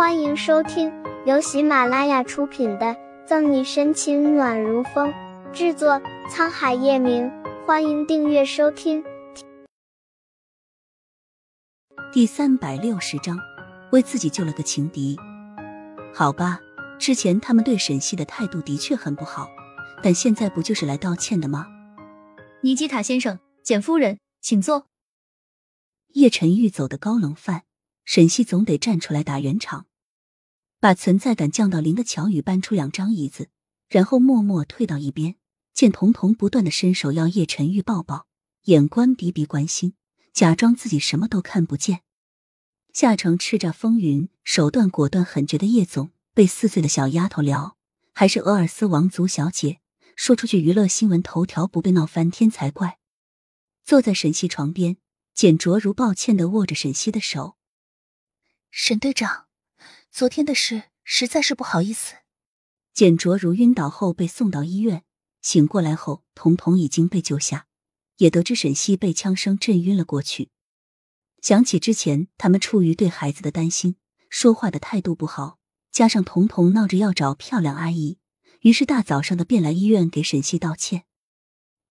欢迎收听由喜马拉雅出品的《赠你深情暖如风》，制作沧海夜明。欢迎订阅收听。第三百六十章，为自己救了个情敌。好吧，之前他们对沈西的态度的确很不好，但现在不就是来道歉的吗？尼基塔先生，简夫人，请坐。叶晨玉走的高冷范。沈西总得站出来打圆场，把存在感降到零的乔宇搬出两张椅子，然后默默退到一边。见彤彤不断的伸手要叶晨玉抱抱，眼观鼻鼻关心，假装自己什么都看不见。夏城叱咤风云、手段果断狠绝的叶总被四岁的小丫头撩，还是俄尔斯王族小姐，说出去娱乐新闻头条不被闹翻天才怪。坐在沈西床边，简卓如抱歉的握着沈西的手。沈队长，昨天的事实在是不好意思。简卓如晕倒后被送到医院，醒过来后，彤彤已经被救下，也得知沈西被枪声震晕了过去。想起之前他们出于对孩子的担心，说话的态度不好，加上彤彤闹着要找漂亮阿姨，于是大早上的便来医院给沈西道歉。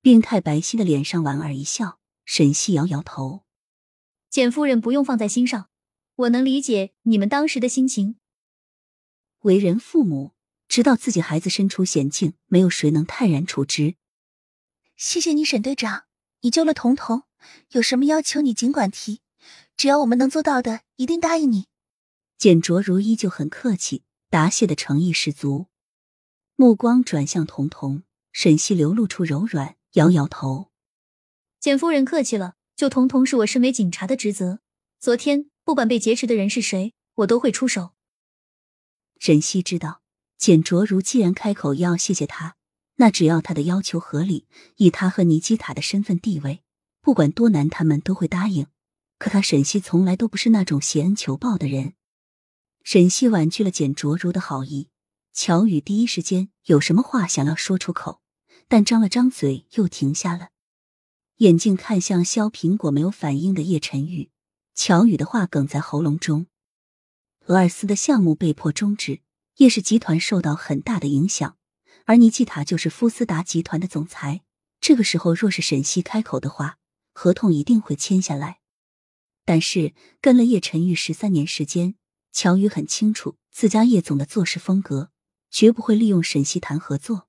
病态白皙的脸上莞尔一笑，沈西摇摇头：“简夫人不用放在心上。”我能理解你们当时的心情。为人父母，知道自己孩子身处险境，没有谁能泰然处之。谢谢你，沈队长，你救了彤彤，有什么要求你尽管提，只要我们能做到的，一定答应你。简卓如依旧很客气，答谢的诚意十足。目光转向彤彤，沈西流露出柔软，摇摇头。简夫人客气了，救彤彤是我身为警察的职责。昨天。不管被劫持的人是谁，我都会出手。沈西知道，简卓如既然开口要谢谢他，那只要他的要求合理，以他和尼基塔的身份地位，不管多难，他们都会答应。可他沈西从来都不是那种谢恩求报的人。沈西婉拒了简卓如的好意，乔宇第一时间有什么话想要说出口，但张了张嘴又停下了，眼睛看向削苹果没有反应的叶晨玉。乔宇的话哽在喉咙中，俄尔斯的项目被迫终止，叶氏集团受到很大的影响，而尼基塔就是夫斯达集团的总裁。这个时候，若是沈西开口的话，合同一定会签下来。但是跟了叶晨玉十三年时间，乔宇很清楚自家叶总的做事风格，绝不会利用沈西谈合作。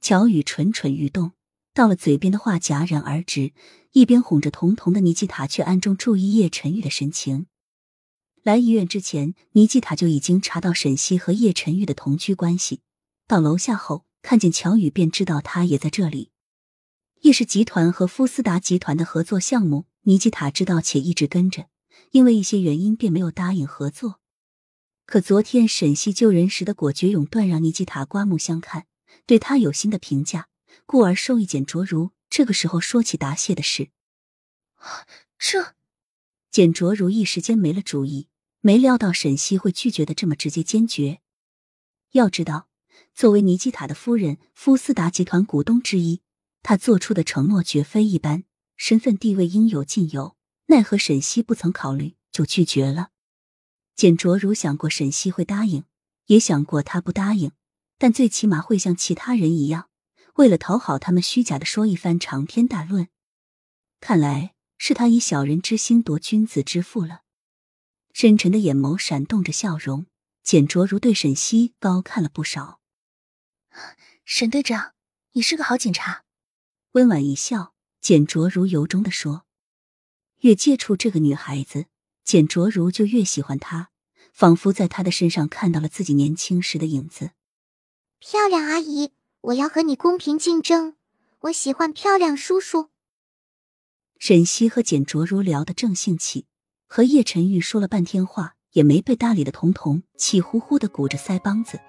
乔宇蠢蠢欲动。到了嘴边的话戛然而止，一边哄着彤彤的尼基塔却暗中注意叶晨玉的神情。来医院之前，尼基塔就已经查到沈西和叶晨玉的同居关系。到楼下后，看见乔宇，便知道他也在这里。叶氏集团和夫斯达集团的合作项目，尼基塔知道且一直跟着，因为一些原因便没有答应合作。可昨天沈西救人时的果决勇断，让尼基塔刮目相看，对他有新的评价。故而受益简卓如，这个时候说起答谢的事，这简卓如一时间没了主意，没料到沈西会拒绝的这么直接坚决。要知道，作为尼基塔的夫人，夫斯达集团股东之一，他做出的承诺绝非一般，身份地位应有尽有。奈何沈西不曾考虑就拒绝了。简卓如想过沈西会答应，也想过他不答应，但最起码会像其他人一样。为了讨好他们，虚假的说一番长篇大论，看来是他以小人之心夺君子之腹了。深沉的眼眸闪动着笑容，简卓如对沈西高看了不少。沈队长，你是个好警察。温婉一笑，简卓如由衷的说：“越接触这个女孩子，简卓如就越喜欢她，仿佛在她的身上看到了自己年轻时的影子。”漂亮阿姨。我要和你公平竞争，我喜欢漂亮叔叔。沈西和简卓如聊得正兴起，和叶晨玉说了半天话，也没被搭理的彤彤气呼呼的鼓着腮帮子，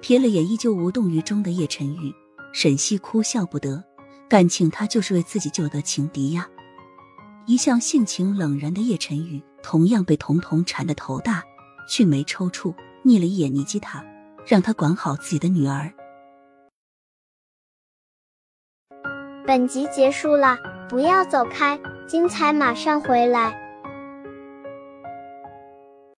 瞥了眼依旧无动于衷的叶晨玉，沈西哭笑不得，感情他就是为自己救的情敌呀。一向性情冷然的叶晨玉，同样被彤彤缠得头大，俊眉抽搐，睨了一眼尼基塔，让他管好自己的女儿。本集结束了，不要走开，精彩马上回来。